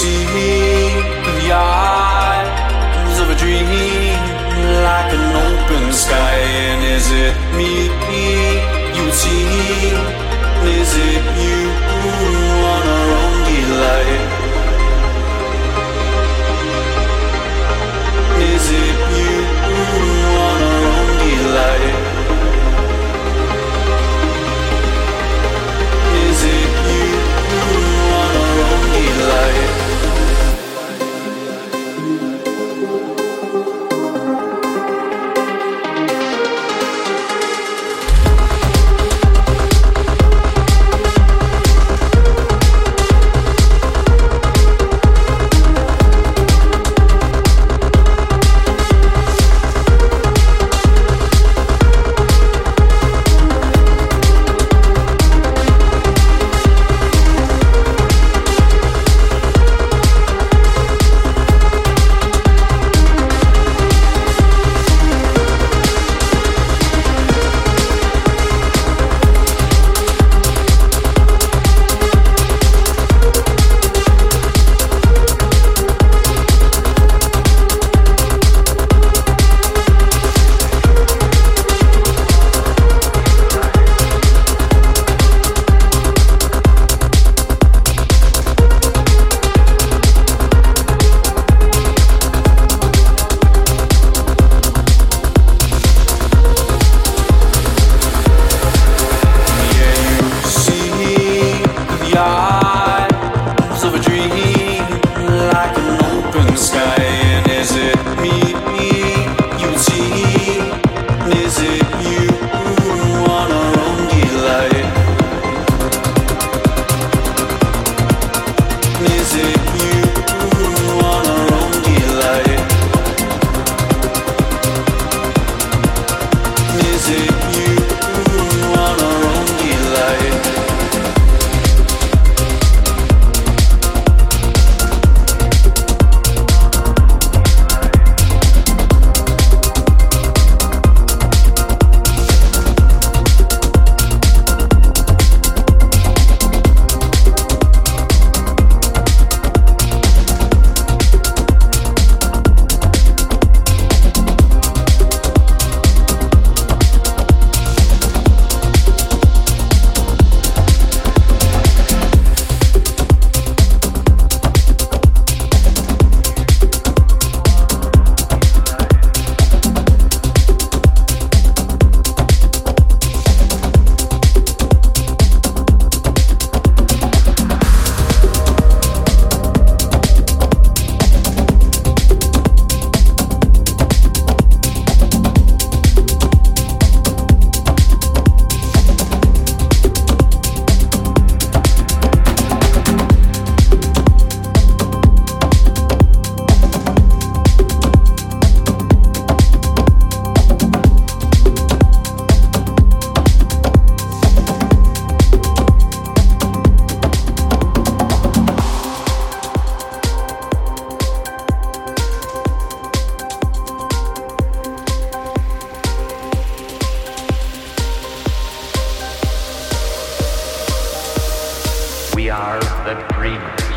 see the eyes of a dream like an open sky. And is it me you see? Is it you on our own delight? yeah. that dream.